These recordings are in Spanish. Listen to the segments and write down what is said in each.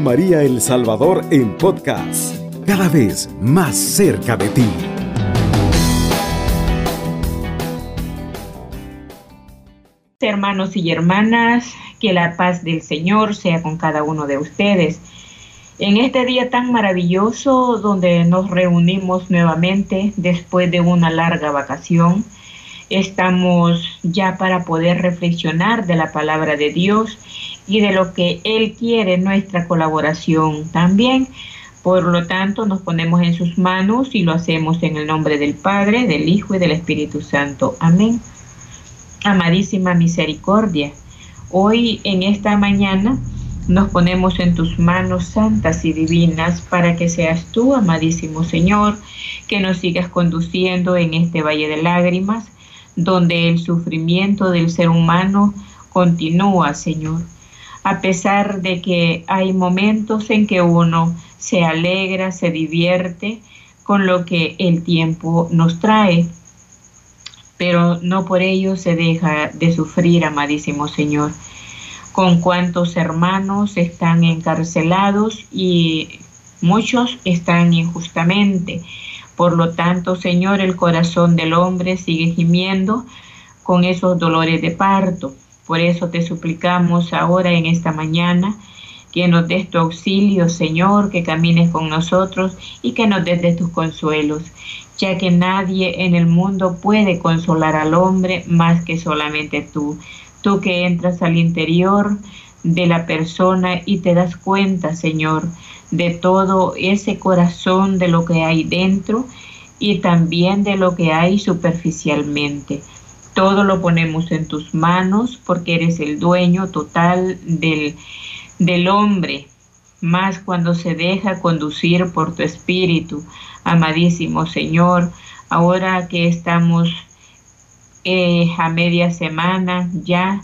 María El Salvador en podcast, cada vez más cerca de ti. Hermanos y hermanas, que la paz del Señor sea con cada uno de ustedes. En este día tan maravilloso donde nos reunimos nuevamente después de una larga vacación, estamos ya para poder reflexionar de la palabra de Dios y de lo que Él quiere nuestra colaboración también. Por lo tanto, nos ponemos en sus manos y lo hacemos en el nombre del Padre, del Hijo y del Espíritu Santo. Amén. Amadísima misericordia, hoy en esta mañana nos ponemos en tus manos santas y divinas para que seas tú, amadísimo Señor, que nos sigas conduciendo en este valle de lágrimas, donde el sufrimiento del ser humano continúa, Señor a pesar de que hay momentos en que uno se alegra, se divierte con lo que el tiempo nos trae, pero no por ello se deja de sufrir, amadísimo Señor. Con cuántos hermanos están encarcelados y muchos están injustamente. Por lo tanto, Señor, el corazón del hombre sigue gimiendo con esos dolores de parto. Por eso te suplicamos ahora en esta mañana que nos des tu auxilio, Señor, que camines con nosotros y que nos des de tus consuelos, ya que nadie en el mundo puede consolar al hombre más que solamente tú. Tú que entras al interior de la persona y te das cuenta, Señor, de todo ese corazón, de lo que hay dentro y también de lo que hay superficialmente. Todo lo ponemos en tus manos porque eres el dueño total del, del hombre, más cuando se deja conducir por tu espíritu. Amadísimo Señor, ahora que estamos eh, a media semana ya,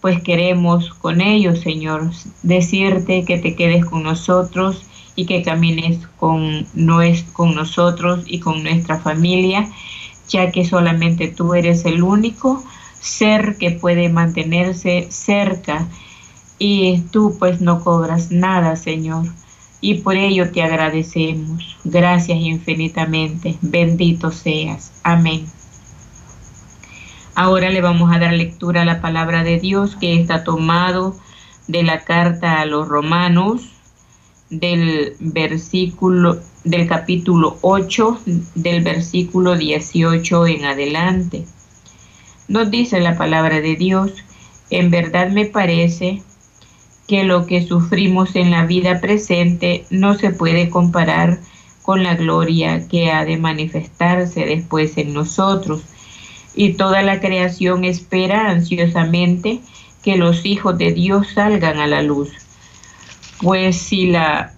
pues queremos con ellos, Señor, decirte que te quedes con nosotros y que camines con, con nosotros y con nuestra familia ya que solamente tú eres el único ser que puede mantenerse cerca y tú pues no cobras nada, Señor. Y por ello te agradecemos. Gracias infinitamente. Bendito seas. Amén. Ahora le vamos a dar lectura a la palabra de Dios que está tomado de la carta a los romanos del versículo del capítulo 8 del versículo 18 en adelante. Nos dice la palabra de Dios, en verdad me parece que lo que sufrimos en la vida presente no se puede comparar con la gloria que ha de manifestarse después en nosotros. Y toda la creación espera ansiosamente que los hijos de Dios salgan a la luz. Pues si la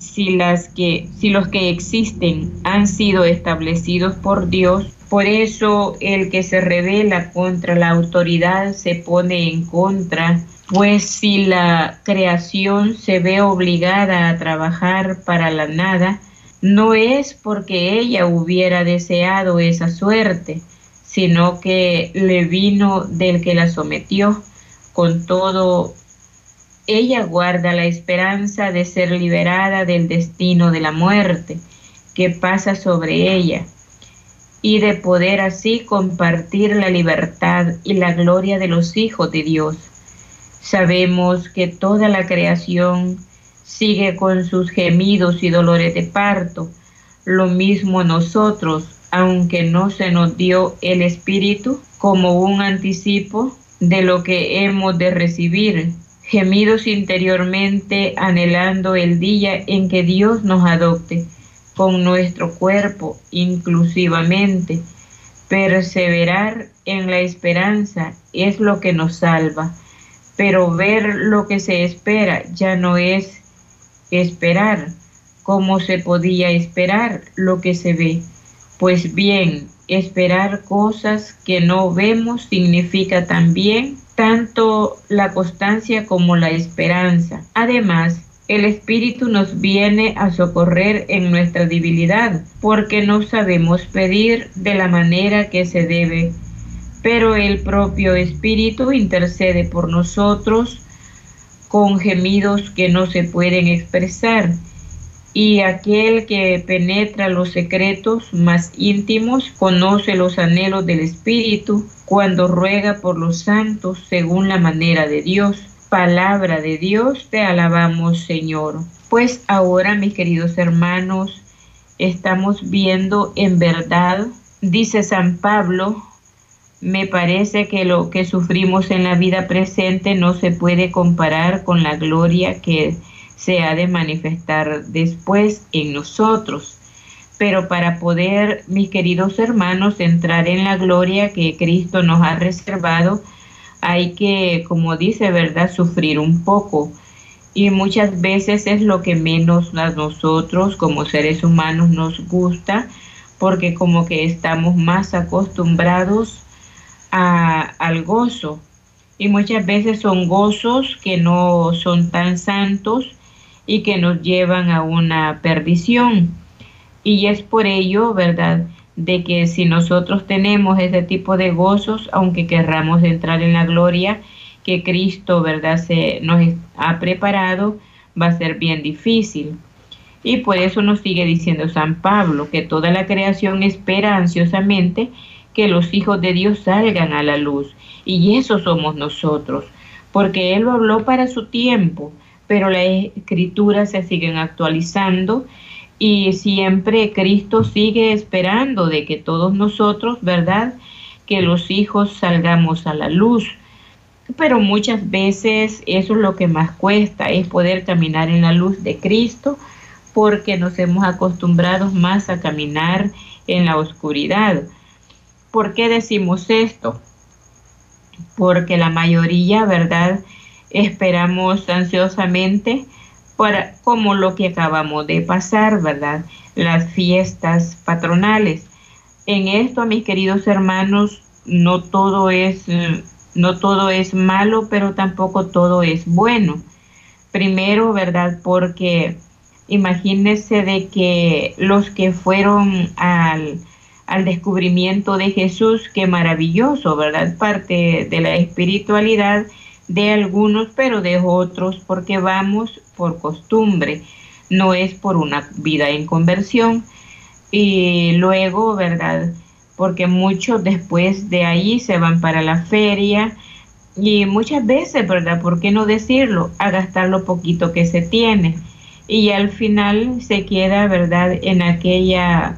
si, las que, si los que existen han sido establecidos por Dios, por eso el que se revela contra la autoridad se pone en contra, pues si la creación se ve obligada a trabajar para la nada, no es porque ella hubiera deseado esa suerte, sino que le vino del que la sometió. Con todo, ella guarda la esperanza de ser liberada del destino de la muerte que pasa sobre ella y de poder así compartir la libertad y la gloria de los hijos de Dios. Sabemos que toda la creación sigue con sus gemidos y dolores de parto, lo mismo nosotros, aunque no se nos dio el Espíritu como un anticipo de lo que hemos de recibir gemidos interiormente anhelando el día en que Dios nos adopte con nuestro cuerpo inclusivamente. Perseverar en la esperanza es lo que nos salva, pero ver lo que se espera ya no es esperar como se podía esperar lo que se ve. Pues bien, esperar cosas que no vemos significa también tanto la constancia como la esperanza. Además, el Espíritu nos viene a socorrer en nuestra debilidad, porque no sabemos pedir de la manera que se debe, pero el propio Espíritu intercede por nosotros con gemidos que no se pueden expresar. Y aquel que penetra los secretos más íntimos conoce los anhelos del Espíritu cuando ruega por los santos según la manera de Dios. Palabra de Dios, te alabamos Señor. Pues ahora, mis queridos hermanos, estamos viendo en verdad, dice San Pablo, me parece que lo que sufrimos en la vida presente no se puede comparar con la gloria que se ha de manifestar después en nosotros. Pero para poder, mis queridos hermanos, entrar en la gloria que Cristo nos ha reservado, hay que, como dice, ¿verdad?, sufrir un poco. Y muchas veces es lo que menos a nosotros como seres humanos nos gusta, porque como que estamos más acostumbrados al gozo. Y muchas veces son gozos que no son tan santos y que nos llevan a una perdición. Y es por ello, ¿verdad?, de que si nosotros tenemos ese tipo de gozos, aunque querramos entrar en la gloria que Cristo, ¿verdad?, se nos ha preparado, va a ser bien difícil. Y por eso nos sigue diciendo San Pablo que toda la creación espera ansiosamente que los hijos de Dios salgan a la luz. Y eso somos nosotros, porque Él lo habló para su tiempo, pero las escrituras se siguen actualizando y siempre Cristo sigue esperando de que todos nosotros, ¿verdad? Que los hijos salgamos a la luz. Pero muchas veces eso es lo que más cuesta, es poder caminar en la luz de Cristo, porque nos hemos acostumbrado más a caminar en la oscuridad. ¿Por qué decimos esto? Porque la mayoría, ¿verdad? Esperamos ansiosamente para, como lo que acabamos de pasar, ¿verdad? Las fiestas patronales. En esto, mis queridos hermanos, no todo es, no todo es malo, pero tampoco todo es bueno. Primero, ¿verdad? Porque imagínense de que los que fueron al, al descubrimiento de Jesús, qué maravilloso, ¿verdad? Parte de la espiritualidad de algunos, pero de otros, porque vamos por costumbre, no es por una vida en conversión. Y luego, ¿verdad? Porque muchos después de ahí se van para la feria y muchas veces, ¿verdad? ¿Por qué no decirlo? A gastar lo poquito que se tiene. Y al final se queda, ¿verdad? En aquella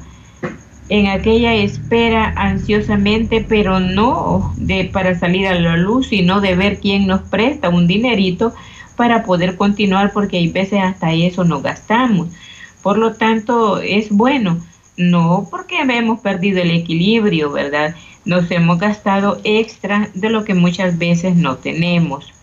en aquella espera ansiosamente, pero no de para salir a la luz, sino de ver quién nos presta un dinerito para poder continuar, porque hay veces hasta eso nos gastamos. Por lo tanto, es bueno, no porque hemos perdido el equilibrio, ¿verdad? Nos hemos gastado extra de lo que muchas veces no tenemos.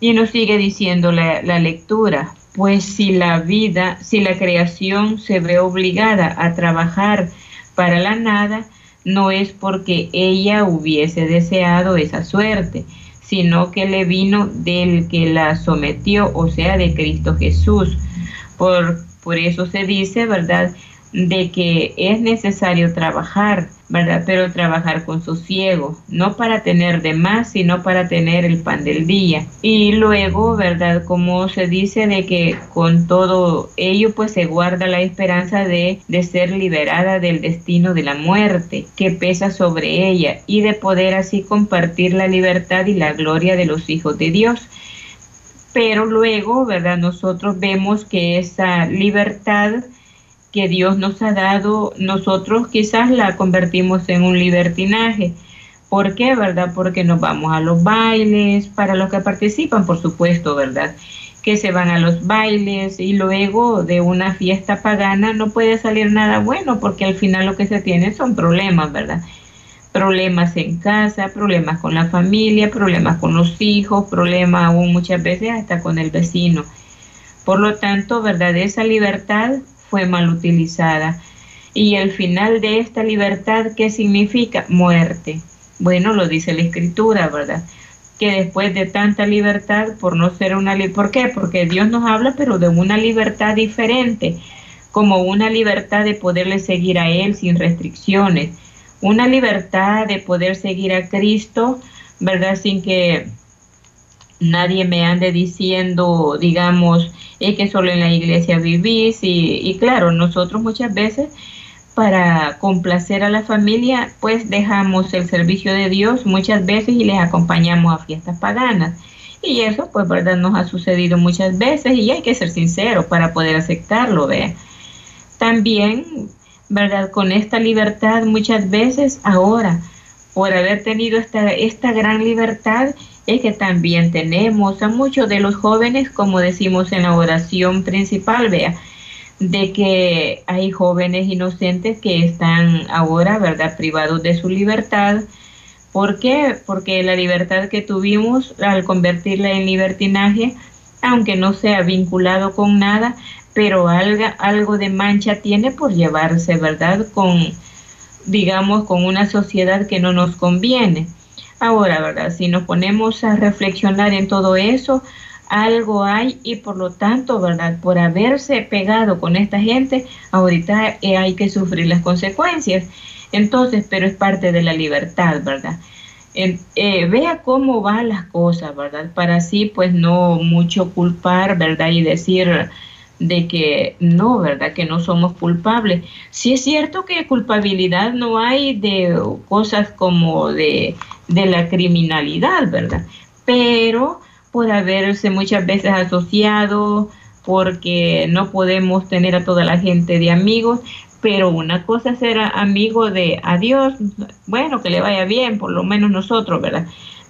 Y nos sigue diciendo la, la lectura, pues si la vida, si la creación se ve obligada a trabajar para la nada, no es porque ella hubiese deseado esa suerte, sino que le vino del que la sometió, o sea, de Cristo Jesús. Por, por eso se dice, ¿verdad?, de que es necesario trabajar, ¿verdad? Pero trabajar con sosiego, no para tener de más, sino para tener el pan del día. Y luego, ¿verdad? Como se dice de que con todo ello, pues se guarda la esperanza de, de ser liberada del destino de la muerte que pesa sobre ella y de poder así compartir la libertad y la gloria de los hijos de Dios. Pero luego, ¿verdad? Nosotros vemos que esa libertad que Dios nos ha dado, nosotros quizás la convertimos en un libertinaje. ¿Por qué, verdad? Porque nos vamos a los bailes, para los que participan, por supuesto, ¿verdad? Que se van a los bailes y luego de una fiesta pagana no puede salir nada bueno porque al final lo que se tiene son problemas, ¿verdad? Problemas en casa, problemas con la familia, problemas con los hijos, problemas aún muchas veces hasta con el vecino. Por lo tanto, ¿verdad? Esa libertad fue mal utilizada. Y el final de esta libertad, ¿qué significa? Muerte. Bueno, lo dice la escritura, ¿verdad? Que después de tanta libertad, por no ser una... ¿Por qué? Porque Dios nos habla, pero de una libertad diferente, como una libertad de poderle seguir a Él sin restricciones, una libertad de poder seguir a Cristo, ¿verdad? Sin que nadie me ande diciendo, digamos, es que solo en la iglesia vivís y, claro, nosotros muchas veces para complacer a la familia, pues dejamos el servicio de Dios muchas veces y les acompañamos a fiestas paganas. Y eso, pues, verdad, nos ha sucedido muchas veces y hay que ser sinceros para poder aceptarlo, vea. También, verdad, con esta libertad muchas veces ahora, por haber tenido esta, esta gran libertad, es que también tenemos a muchos de los jóvenes, como decimos en la oración principal, vea, de que hay jóvenes inocentes que están ahora, ¿verdad?, privados de su libertad. ¿Por qué? Porque la libertad que tuvimos al convertirla en libertinaje, aunque no sea vinculado con nada, pero algo, algo de mancha tiene por llevarse, ¿verdad?, con, digamos, con una sociedad que no nos conviene. Ahora, ¿verdad? Si nos ponemos a reflexionar en todo eso, algo hay y por lo tanto, ¿verdad? Por haberse pegado con esta gente, ahorita eh, hay que sufrir las consecuencias. Entonces, pero es parte de la libertad, ¿verdad? Eh, vea cómo van las cosas, ¿verdad? Para así, pues, no mucho culpar, ¿verdad? Y decir de que no, ¿verdad? Que no somos culpables. Sí es cierto que culpabilidad no hay de cosas como de de la criminalidad, ¿verdad? Pero por haberse muchas veces asociado, porque no podemos tener a toda la gente de amigos, pero una cosa es ser amigo de a Dios, bueno, que le vaya bien, por lo menos nosotros, ¿verdad?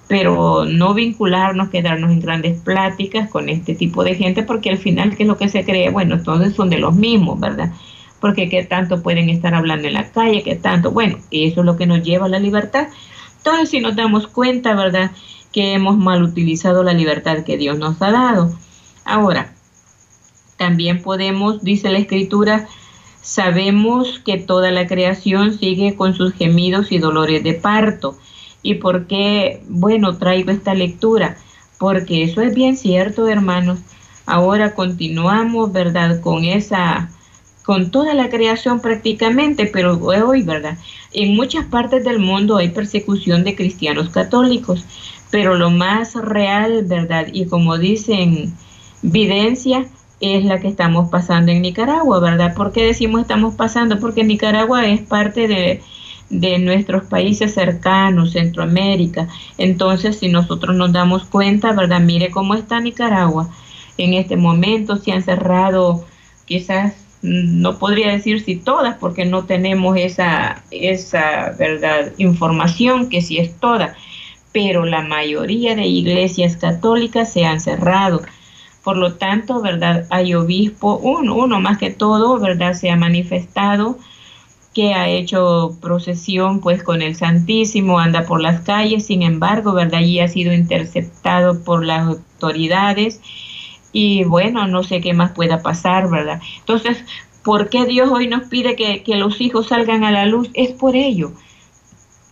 Pero no vincularnos, quedarnos en grandes pláticas con este tipo de gente, porque al final, ¿qué es lo que se cree? Bueno, entonces son de los mismos, ¿verdad? Porque qué tanto pueden estar hablando en la calle, qué tanto, bueno, eso es lo que nos lleva a la libertad, entonces, si nos damos cuenta, ¿verdad?, que hemos mal utilizado la libertad que Dios nos ha dado. Ahora, también podemos, dice la escritura, sabemos que toda la creación sigue con sus gemidos y dolores de parto. ¿Y por qué, bueno, traigo esta lectura? Porque eso es bien cierto, hermanos. Ahora continuamos, ¿verdad?, con esa con toda la creación prácticamente, pero hoy, ¿verdad? En muchas partes del mundo hay persecución de cristianos católicos, pero lo más real, ¿verdad? Y como dicen, videncia es la que estamos pasando en Nicaragua, ¿verdad? ¿Por qué decimos estamos pasando? Porque Nicaragua es parte de, de nuestros países cercanos, Centroamérica. Entonces, si nosotros nos damos cuenta, ¿verdad? Mire cómo está Nicaragua. En este momento se han cerrado quizás no podría decir si todas, porque no tenemos esa, esa verdad, información que sí es toda, pero la mayoría de iglesias católicas se han cerrado. Por lo tanto, ¿verdad? Hay obispo, uno, uno más que todo, ¿verdad? Se ha manifestado que ha hecho procesión pues con el Santísimo, anda por las calles, sin embargo, ¿verdad? Allí ha sido interceptado por las autoridades y bueno, no sé qué más pueda pasar, ¿verdad? Entonces, ¿por qué Dios hoy nos pide que, los hijos salgan a la luz? Es por ello.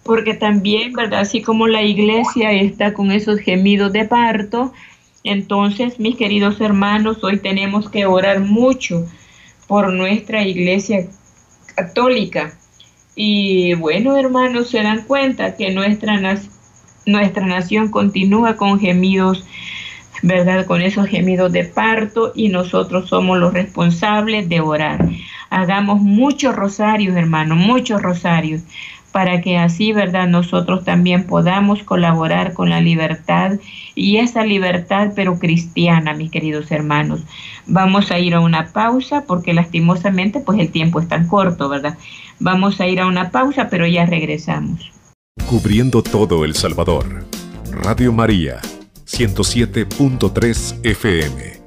Porque también, ¿verdad? Así como la iglesia está con esos gemidos de parto, entonces, mis queridos hermanos, hoy tenemos que orar mucho por nuestra iglesia católica. Y bueno, hermanos, se dan cuenta que nuestra, nuestra nación continúa con gemidos ¿verdad? Con esos gemidos de parto y nosotros somos los responsables de orar. Hagamos muchos rosarios, hermanos, muchos rosarios, para que así, ¿verdad? Nosotros también podamos colaborar con la libertad y esa libertad, pero cristiana, mis queridos hermanos. Vamos a ir a una pausa porque lastimosamente, pues el tiempo es tan corto, ¿verdad? Vamos a ir a una pausa, pero ya regresamos. Cubriendo todo El Salvador. Radio María 107.3 FM.